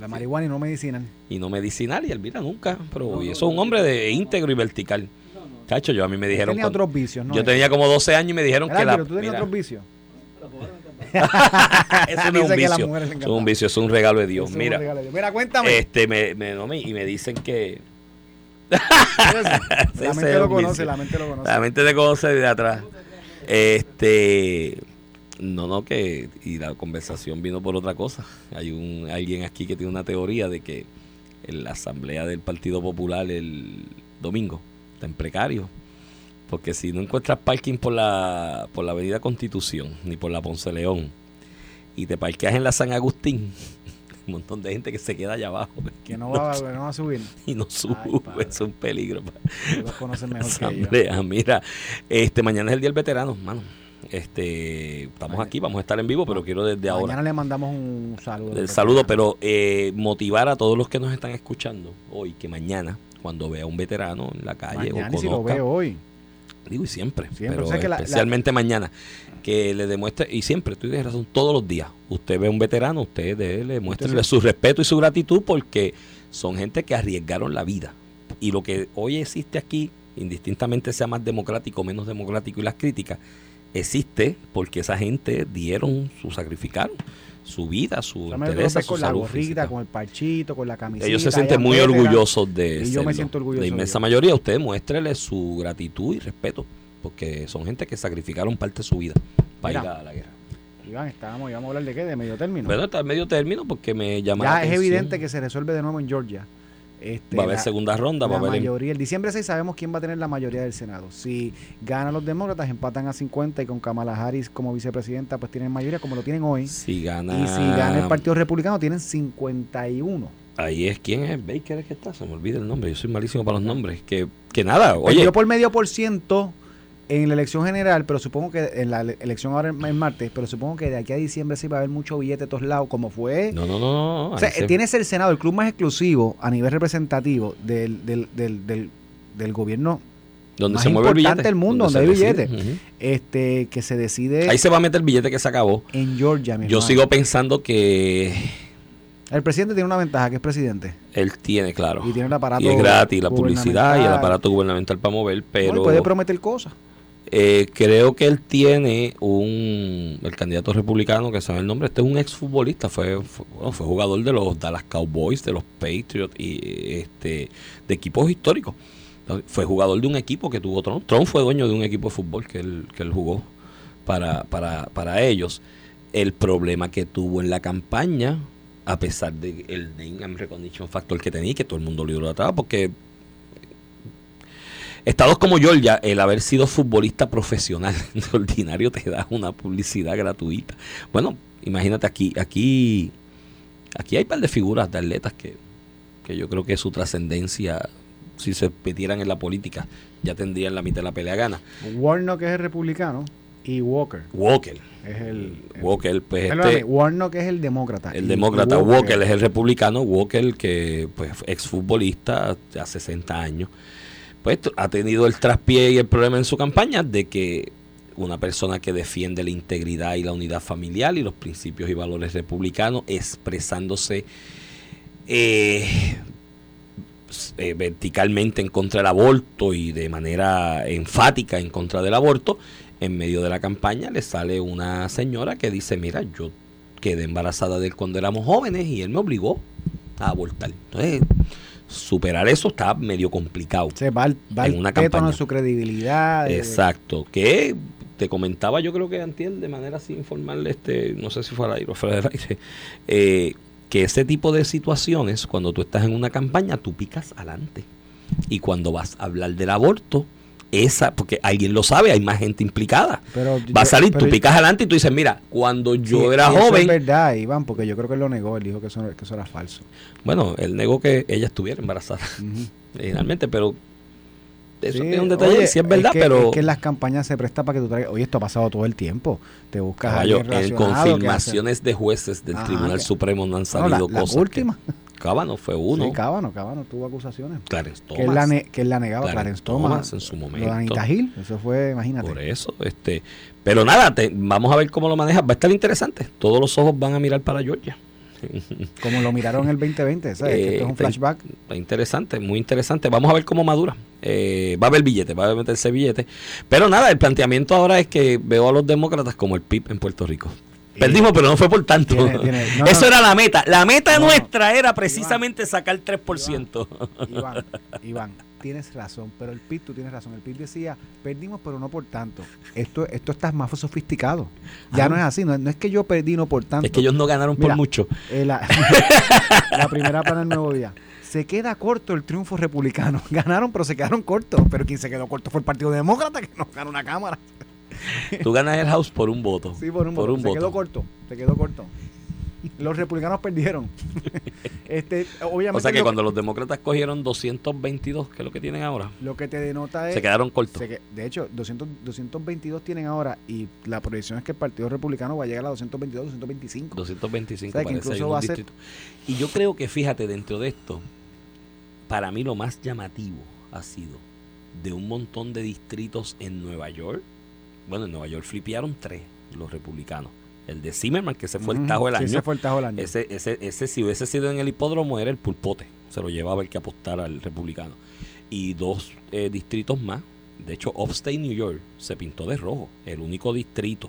La marihuana y no medicinal. y no medicinal y Elvira nunca. Pero eso es un hombre de íntegro y vertical. Cacho, yo a mí me dijeron. Tenía cuando- otros vicios, ¿no? yo tenía como 12 años y me dijeron que la. ¿Tú tenías mira, otros vicios? Eso no es un vicio. es un vicio, eso es un regalo de Dios. Es Mira, regalo de Dios. Mira, cuéntame. este, me, me- no, me- y me dicen que la mente lo conoce, la mente lo conoce. La mente te conoce de atrás. Este. No, no, que. Y la conversación vino por otra cosa. Hay un alguien aquí que tiene una teoría de que en la asamblea del Partido Popular el domingo está en precario. Porque si no encuentras parking por la, por la Avenida Constitución ni por la Ponce León y te parqueas en la San Agustín, un montón de gente que se queda allá abajo Que no va, que no va a subir. y no sube. es un peligro. Los conoces mejor que. Asamblea, mira, este mañana es el día del veterano, mano. Este, estamos aquí, vamos a estar en vivo, pero quiero desde Mañana ahora le mandamos un saludo. el saludo, pero eh, motivar a todos los que nos están escuchando hoy que mañana cuando vea a un veterano en la calle Mañana o y si lo conozca, veo hoy. Digo y siempre, Siempre, pero o sea que la- la- especialmente mañana que le demuestre y siempre, tú tienes razón, todos los días. Usted ve a un veterano, usted le muéstrele su respeto y su gratitud porque son gente que arriesgaron la vida. Y lo que hoy existe aquí, indistintamente sea más democrático o menos democrático y las críticas, existe porque esa gente dieron, su sacrificaron su vida, su me interés, su con la gorrita, física. con el parchito, con la camiseta. Ellos se sienten en muy orgullosos de Y yo me siento orgulloso La de inmensa ellos. mayoría, usted muéstrele su gratitud y respeto, porque son gente que sacrificaron parte de su vida para Mira. ir a la guerra. Iván, estábamos, íbamos a hablar de qué, de medio término. Bueno, está medio término porque me llama la ya es atención. evidente que se resuelve de nuevo en Georgia. Este, va a haber la- segunda ronda, va la a haber... mayoría, el diciembre 6 sabemos quién va a tener la mayoría del Senado. Si ganan los demócratas, empatan a 50 y con Kamala Harris como vicepresidenta, pues tienen mayoría como lo tienen hoy. Si gana... Y si gana el Partido Republicano, tienen 51. Ahí es, ¿quién es? Baker es que está, se me olvida el nombre, yo soy malísimo para los nombres. Que, que nada, oye, Perdió por medio por ciento en la elección general, pero supongo que en la ele- elección ahora en en martes, pero supongo que de aquí a diciembre sí va a haber mucho billete de todos lados, como fue. no, no, no, no. o sea, se- tienes el Senado, el club más exclusivo a nivel representativo del, del, del, del, del gobierno donde más se mueve el billete. del mundo, donde hay decide. billete. Ujú. este que se decide Ahí se va a meter el billete que se acabó. en Georgia. mi Yo hermano. sigo pensando que El presidente tiene una ventaja, que es presidente. él tiene, claro. Y tiene el aparato Y es gratis la publicidad y el aparato gubernamental para mover, pero puede prometer cosas. Eh, creo que él tiene un, el candidato republicano que sabe el nombre, este es un exfutbolista, fue, fue, bueno, fue jugador de los Dallas Cowboys, de los Patriots y este de equipos históricos. Fue jugador de un equipo que tuvo Trump. Trump fue dueño de un equipo de fútbol que él, que él jugó para, para, para ellos. El problema que tuvo en la campaña, a pesar de el name and recognition factor que tenía, que todo el mundo lo idolatraba, porque estados como Georgia, el haber sido futbolista profesional de ordinario te da una publicidad gratuita. Bueno, imagínate aquí, aquí, aquí hay un par de figuras de atletas que, que yo creo que su trascendencia, si se metieran en la política, ya tendrían la mitad de la pelea gana. Warnock es el republicano y Walker Walker. es el... Walker, pues Perdóname, este, Warnock es el demócrata. el demócrata, Walker. es el republicano, Walker que pues exfutbolista hace 60 años, pues ha tenido el traspié y el problema en su campaña de que una persona que defiende la integridad y la unidad familiar y los principios y valores republicanos expresándose eh, eh, verticalmente en contra del aborto y de manera enfática en contra del aborto, en medio de la campaña le sale una señora que dice, mira, yo quedé embarazada de él cuando éramos jóvenes y él me obligó a abortar. Entonces, superar eso está medio complicado. Se va, va En una campaña. en su credibilidad. de- Exacto. Que te comentaba, yo creo que antier, de manera así informal, este, no sé si fue al aire o fuera del aire, eh, que ese tipo de situaciones, cuando tú estás en una campaña, tú picas adelante. Y cuando vas a hablar del aborto, esa, porque alguien lo sabe, hay más gente implicada. Pero Va a yo- salir, pero- tú picas adelante y tú dices, mira, cuando yo Sí, era y eso joven, Es verdad, Iván, porque yo creo que él lo negó. Él dijo que eso, que eso era falso. bueno, él negó que ella estuviera embarazada Ujú. originalmente, pero eso Sí, tiene un detalle, oye, sí es verdad, que, pero... Es que en las campañas se presta para que tú traigas. Oye, esto ha pasado todo el tiempo. Te buscas Caballo, en que confirmaciones de jueces del Ajá, Tribunal que- Supremo no han No, salido la, la cosas. que- última. Cábano fue uno. Sí, Cábano, Cábano tuvo acusaciones. Clarence Que él, Thomas. la ne- que él la negaba, Clarence Clarence Thomas. Thomas en su Lo de momento. Anita Gil, eso fue, imagínate. Por eso, este, pero nada, te- vamos a ver cómo lo maneja. Va a estar interesante. Todos los ojos van a mirar para Georgia. Como lo miraron en el 2020, ¿sabes? Que Eh, esto es un está- flashback. Interesante, muy interesante. Vamos a ver cómo madura. Eh, va a haber billete, va a meterse billete. Pero nada, el planteamiento ahora es que veo a los demócratas como el PIB en Puerto Rico. Perdimos, pero no fue por tanto. Tiene- tiene- no, Eso no. era la meta. La meta No, nuestra era precisamente sacar 3%. Iván, Iván, tienes razón, pero el PIB, tú tienes razón. El PIB decía, perdimos, pero no por tanto. Esto, esto está más sofisticado. Ya Ah. no es así, no, no es que yo perdí, no por tanto. Es que ellos no ganaron por mucho. Eh, la, la primera para el nuevo día. Se queda corto el triunfo republicano. Ganaron, pero se quedaron cortos. Pero quien se quedó corto fue el Partido Demócrata, que no ganó una Cámara. Tú ganas el House por un voto. Sí, por un voto. se quedó corto. Se quedó corto. Los republicanos perdieron. este, obviamente O sea que lo, cuando los demócratas cogieron 222, que es lo que tienen ahora, lo que te denota es... se quedaron cortos. se que- de hecho, 200, 222 tienen ahora y la proyección es que el Partido Republicano va a llegar a 222, 225. 225 O sea, que parece, incluso hay va a ser-. Y yo creo que, fíjate, dentro de esto, para mí lo más llamativo ha sido de un montón de distritos en Nueva York. Bueno, en Nueva York flipearon tres los republicanos. El de Zimmerman, que se fue el tajo del sí, año. ese fue el tajo del año. Ese, ese, ese, si hubiese sido en el hipódromo, era el pulpote. Se lo llevaba el que apostara al republicano. Y dos eh, distritos más. De hecho, Upstate New York se pintó de rojo. El único distrito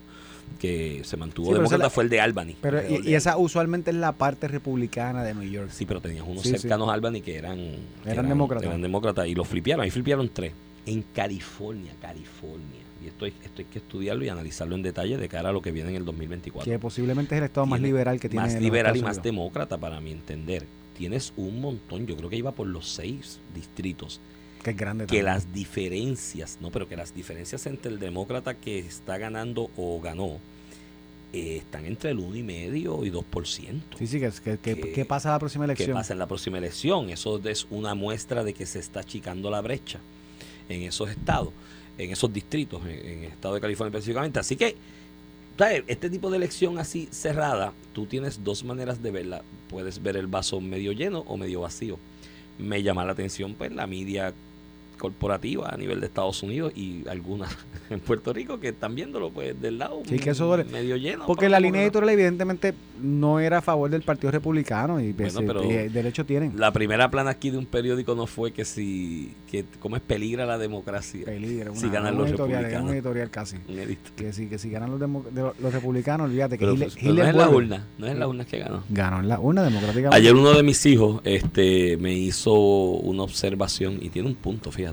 que se mantuvo Sí, demócrata la- fue el de Albany. Pero, y, esa usualmente es la parte republicana de New York. Sí, pero tenías unos Sí, cercanos a Albany que eran, que Eran demócratas. Eran demócratas y los flipearon. Ahí flipearon tres. En California, California. Y esto hay, esto hay que estudiarlo y analizarlo en detalle de cara a lo que viene en el 2024. Que posiblemente es el estado más liberal que tiene. Más liberal y más demócrata, para mi entender. Tienes un montón, yo creo que iba por los seis distritos, Que es grande que también. las diferencias, no, pero que las diferencias entre el demócrata que está ganando o ganó eh, están entre el 1,5 y 2%. Sí, sí, que, que, que- que- ¿qué pasa la próxima ¿Qué elección? pasa en la próxima elección? Eso es una muestra de que se está achicando la brecha en esos estados, en esos distritos, en, el estado de California específicamente. Así que, este tipo de elección así cerrada, tú tienes dos maneras de verla. Puedes ver el vaso medio lleno o medio vacío. Me llama la atención pues la media corporativa a nivel de Estados Unidos y algunas en Puerto Rico que están viéndolo pues del lado Sí, que eso duele. medio lleno. Porque la línea editorial evidentemente no era a favor del Partido Republicano y, pues, Bueno, pero- eh, derecho tienen. La primera plana aquí de un periódico no fue que si que cómo es peligra la democracia. Peligro, si ganan los republicanos. un editorial casi. Un. Que si, que si ganan los, demo- de los, los republicanos, olvídate que Pero, Hitler, pero no es la urna, no es la urna que ganó. Ganó en la urna democráticamente. Ayer uno de mis hijos este, me hizo una observación y tiene un punto, fíjate.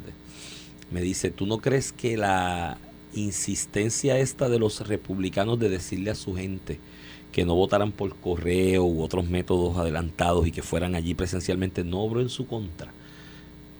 Me dice, ¿tú no crees que la insistencia esta de los republicanos de decirle a su gente que no votaran por correo u otros métodos adelantados y que fueran allí presencialmente no obró en su contra?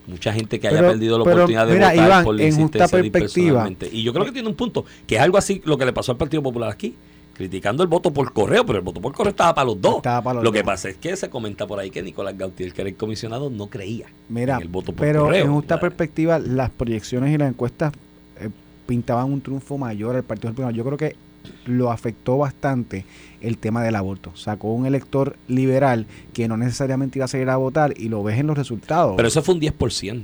Mucha gente que haya perdido la oportunidad de mira, votar Iván, por la en justa perspectiva- personalmente. Y yo creo que tiene un punto, que es algo así lo que le pasó al Partido Popular aquí, criticando el voto por correo, pero el voto por correo estaba para los dos. Estaba para los Lo que pasa es que se comenta por ahí que Nicolás Gautier, que era el comisionado, no creía Mira, en el voto por pero correo. en justa perspectiva, las proyecciones y las encuestas eh, pintaban un triunfo mayor al Partido Republicano. Yo creo que lo afectó bastante el tema del aborto. Sacó un elector liberal que no necesariamente iba a salir a votar y lo ves en los resultados. Pero eso fue un 10%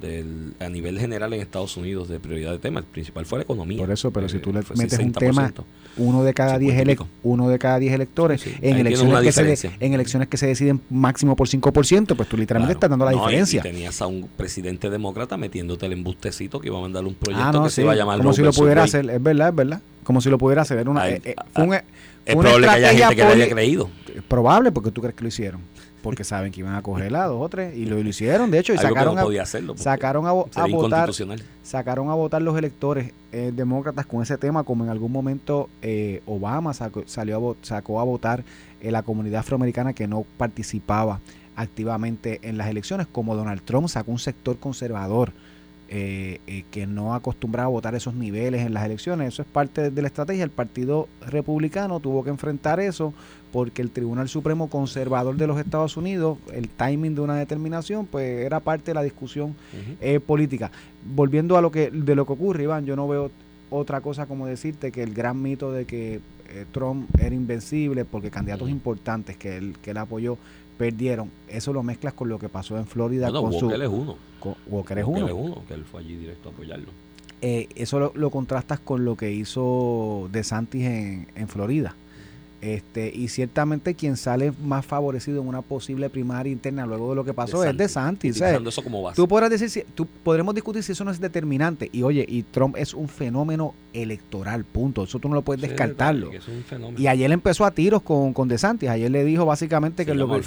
del, a nivel general en Estados Unidos de prioridad de tema. El principal fue la economía. Por eso, pero Eh, si tú le metes un 60%. tema, uno de cada 10 50 y elec- pico. uno de cada 10 electores Sí, sí. Ahí en elecciones que se en elecciones que se deciden máximo por 5%, pues tú literalmente Claro. estás dando la No, diferencia. Y, tenías a un presidente demócrata metiéndote el embustecito que iba a mandar un proyecto Ah, no, que sí, se iba a llamar como si lo pudiera hacer, es verdad, es verdad. Como si lo pudiera hacer. Era una, Ay, eh, eh, ah, fue un- Es una probable que haya gente que le haya creído. Es probable porque tú crees que lo hicieron. Porque saben que iban a coger a dos o tres y lo, lo hicieron, de hecho, y Algo sacaron, no podía hacerlo. sacaron a, votar sacaron a votar los electores eh, demócratas con ese tema, como en algún momento eh, Obama sacó, salió a, sacó a votar eh, la comunidad afroamericana que no participaba activamente en las elecciones, como Donald Trump sacó un sector conservador eh, eh, que no acostumbraba a votar esos niveles en las elecciones. Eso es parte de la estrategia. El Partido Republicano tuvo que enfrentar eso porque el Tribunal Supremo Conservador de los Estados Unidos, el timing de una determinación, pues era parte de la discusión eh, política. Volviendo a lo que de lo que ocurre, Iván, yo no veo otra cosa como decirte que el gran mito de que eh, Trump era invencible porque candidatos importantes que él, que él apoyó perdieron. Eso lo mezclas con lo que pasó en Florida con su Walker es uno. con- Walker es uno. es uno, que él fue allí directo a apoyarlo. Eh, eso lo, lo contrastas con lo que hizo DeSantis en, en Florida. Este, y ciertamente quien sale más favorecido en una posible primaria interna luego de lo que pasó es de Santis. Utilizando eso como base. Tú podrás decir, si, tú podremos discutir si eso no es determinante. Y oye, y Trump es un fenómeno electoral, punto. Eso tú no lo puedes Sí, descartarlo. es un fenómeno. Y ayer empezó a tiros con, con DeSantis. Ayer le dijo básicamente que, lo llama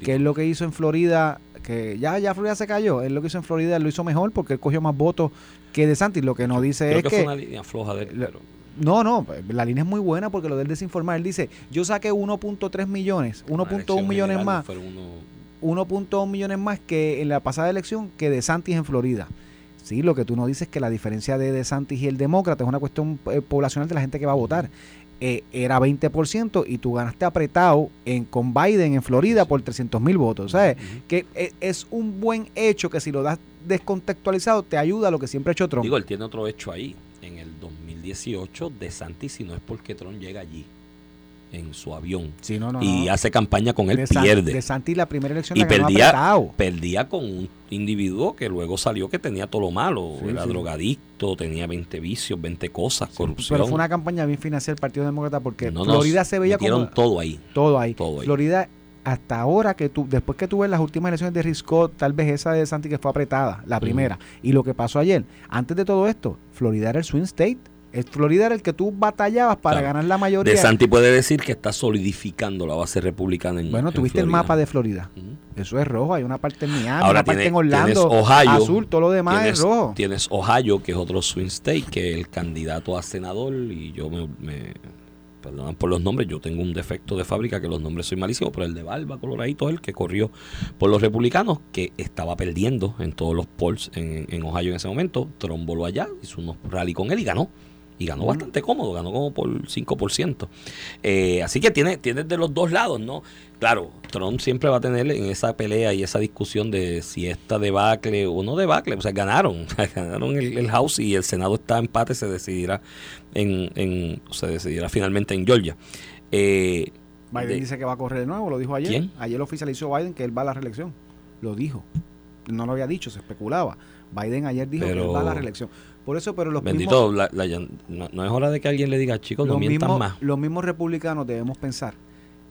que, es lo que hizo en Florida, que ya, ya Florida se cayó. Él lo que hizo en Florida lo hizo mejor porque él cogió más votos que DeSantis. Lo que no dice Creo es que, que... fue una línea floja de él, lo- pero No, no, la línea es muy buena porque lo del desinformar. Él dice, yo saqué 1.3 millones, la 1.1 elección millones más, fueron uno- 1.1 millones más que en la pasada elección que de Santis en Florida. Sí, lo que tú no dices es que la diferencia de DeSantis y el demócrata es una cuestión eh, poblacional de la gente que va a votar. Eh, era 20% y tú ganaste apretado en, con Biden en Florida por 300 mil votos. ¿sabes? Que eh, es un buen hecho que si lo das descontextualizado te ayuda a lo que siempre ha hecho Trump. Digo, él tiene otro hecho ahí. En el 2018, de Santis, si no es porque Trump llega allí, en su avión, Sí, no, no, y no. hace campaña con él, De pierde. De Santis la primera elección Y la perdía- apretado. Perdía con un individuo que luego salió que tenía todo lo malo. Sí, era sí. drogadicto, tenía 20 vicios, 20 cosas, corrupción. Pero fue una campaña bien financiera del Partido Demócrata porque Florida se veía como todo ahí. todo ahí. todo ahí. Florida hasta ahora que tú después que tú ves las últimas elecciones de Rick Scott, tal vez esa de Santi que fue apretada, la primera, y lo que pasó ayer, antes de todo esto, Florida era el swing state. El Florida era el que tú batallabas para Claro. ganar la mayoría. De Santi puede decir que está solidificando la base republicana en bueno, en tuviste el mapa de Florida. Eso es rojo, hay una parte en Miami, Ahora una parte tiene- en Orlando, Ohio, azul, todo lo demás tienes, es rojo. tienes Ohio, que es otro swing state, que el candidato a senador, y yo me, me- perdonan por los nombres, yo tengo un defecto de fábrica que los nombres soy malísimo, pero el de Barba Coloradito, el que corrió por los republicanos, que estaba perdiendo en todos los polls en, en Ohio en ese momento, Trump voló allá, hizo unos rally con él y ganó. Y ganó bastante cómodo, ganó como por 5%. Eh, así que tiene, tiene de los dos lados, ¿no? Claro, Trump siempre va a tener en esa pelea y esa discusión de si esta debacle o no debacle, o sea, ganaron, ganaron el, el House y el Senado está a empate, se decidirá en, en se decidirá finalmente en Georgia. Eh, Biden de- dice que va a correr de nuevo, lo dijo ayer. ¿Quién? Ayer oficializó Biden que él va a la reelección. Lo dijo. No lo había dicho, se especulaba. Biden ayer dijo que él va a la reelección. Por eso, pero los bendito, mismos, la- la- no, no es hora de que alguien le diga, chicos, no los, mientan mismos, más. los mismos republicanos debemos pensar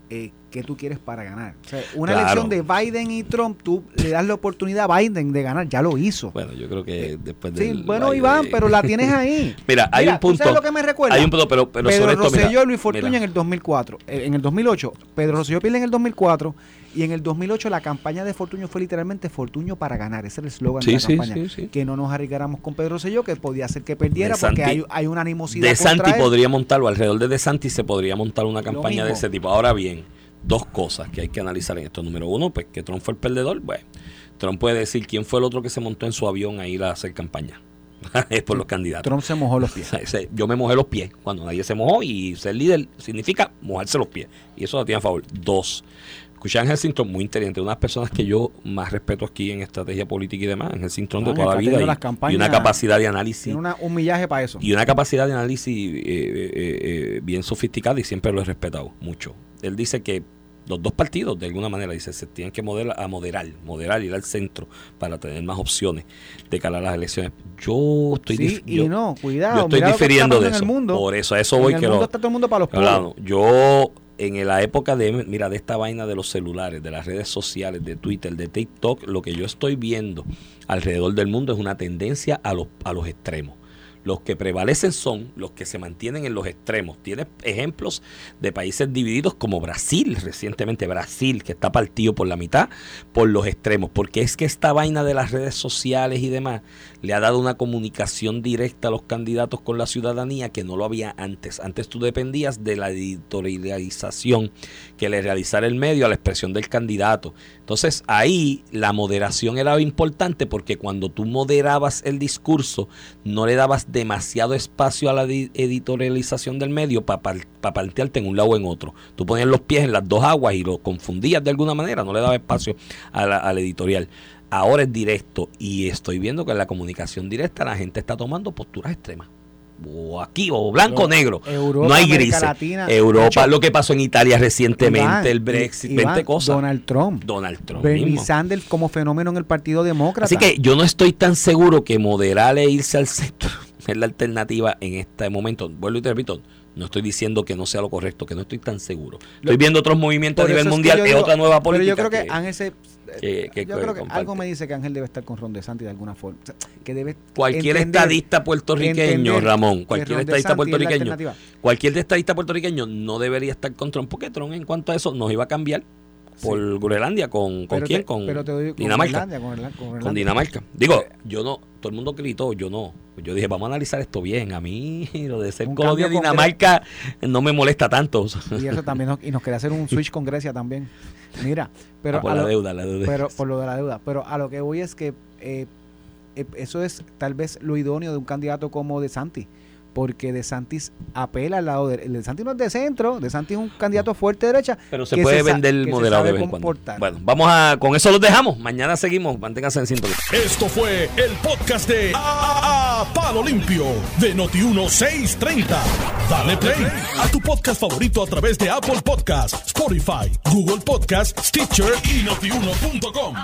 eh, qué tú quieres para ganar. O sea, una Claro. elección de Biden y Trump, tú le das la oportunidad a Biden de ganar, ya lo hizo. Bueno, yo creo que después sí, del bueno, baile- Iván, pero la tienes ahí. Mira, hay Mira, un ¿tú punto. ¿Sabes lo que me recuerda? Hay un punto, pero, pero Pedro sobre esto, mira, Rosselló y Luis Fortuño mira. en el 2004. Eh, en el 2008, Pedro Rosselló pierde en el 2004 y en el 2008 la campaña de Fortuño fue literalmente Fortuño para ganar. Ese era el eslogan Sí, de la sí, campaña. sí, sí. Que no nos arriesgáramos con Pedro Rosselló, que podía ser que perdiera De porque Santi- hay, hay una animosidad De Santi él. podría montarlo, alrededor de De Santi se podría montar una campaña de ese tipo. Ahora bien, dos cosas que hay que analizar en esto. Número uno, pues que Trump fue el perdedor. Bueno, Trump puede decir quién fue el otro que se montó en su avión a ir a hacer campaña. es por los candidatos. Trump se mojó los pies. Yo me mojé los pies cuando nadie se mojó y ser líder significa mojarse los pies. Y eso la tiene a favor. Dos, escuché a Ángel Sinton, muy inteligente, una de las personas que yo más respeto aquí en estrategia política y demás, Ángel Sinton de Ángel, toda la vida y, una capacidad de análisis Tiene una- un millaje para eso. y una capacidad de análisis eh, eh, eh, bien sofisticada y siempre lo he respetado mucho. Él dice que los dos partidos, de alguna manera, dice, se tienen que moderar, a moderar, moderar, ir al centro para tener más opciones de cara a las elecciones. Yo estoy, sí, y yo, no, cuidado. yo estoy difiriendo de eso. Mundo. Por eso, a eso En voy el que mundo lo, está todo el mundo para los. Hablando, yo en la época de, mira, de esta vaina de los celulares, de las redes sociales, de Twitter, de TikTok, lo que yo estoy viendo alrededor del mundo es una tendencia a los, a los extremos. Los que prevalecen son los que se mantienen en los extremos. Tienes ejemplos de países divididos como Brasil, recientemente Brasil, que está partido por la mitad por los extremos. Porque es que esta vaina de las redes sociales y demás le ha dado una comunicación directa a los candidatos con la ciudadanía que no lo había antes. Antes tú dependías de la editorialización que le realizara el medio a la expresión del candidato. Entonces ahí la moderación era importante porque cuando tú moderabas el discurso no le dabas demasiado espacio a la di- editorialización del medio para plantearte en un lado o en otro. Tú ponías los pies en las dos aguas y lo confundías de alguna manera, no le dabas espacio a la- al editorial. Ahora es directo y estoy viendo que en la comunicación directa la gente está tomando posturas extremas. O aquí, o blanco o negro. Europa, no hay grises. Latina. Europa, hecho, lo que pasó en Italia recientemente, Iván, el Brexit, Iván, 20 cosas. Donald Trump. Donald Trump Bernie mismo. Sanders como fenómeno en el Partido Demócrata. Así que yo no estoy tan seguro que moderar e irse al centro es la alternativa en este momento. Vuelvo y te repito, No estoy diciendo que no sea lo correcto, que no estoy tan seguro. Estoy viendo otros movimientos a nivel es que mundial, es digo- otra nueva Pero política. yo creo que, Ángel se- que- que- yo que creo que comparte. algo me dice que Ángel debe estar con Ron DeSantis de alguna forma. O sea, que debe Cualquier entender- estadista puertorriqueño, Ramón, que cualquier estadista puertorriqueño, cualquier estadista puertorriqueño no debería estar con Trump, porque Trump en cuanto a eso nos iba a cambiar por Groenlandia, ¿con, con quién? te- con pero te doy- con Dinamarca. Irlanda, con Irla- con. Dinamarca. Digo, yo no, todo el mundo gritó, yo no. Yo dije, vamos a analizar esto bien. A mí lo de ser colonia de Dinamarca no me molesta tanto. Y eso también nos, y nos quería hacer un switch con Grecia también. Mira, pero Ah, por la lo- deuda, la deuda. pero por lo de la deuda. Pero a lo que voy es que eh, eh, eso es tal vez lo idóneo de un candidato como De Santis. Porque De Santis apela al lado de. De Santis no es de centro, De Santis es un candidato fuerte de derecha. Pero se que puede sa- vender se moderado de vez en cuando. Bueno, vamos a, con eso los dejamos. Mañana seguimos. Manténganse en sintonía. Esto fue el podcast de A, A- Palo Limpio de Noti1630. Dale play a tu podcast favorito a través de Apple Podcasts, Spotify, Google Podcasts, Stitcher y notiuno.com.